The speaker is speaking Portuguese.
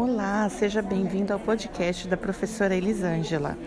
Olá, seja bem-vindo ao podcast da professora Elisângela.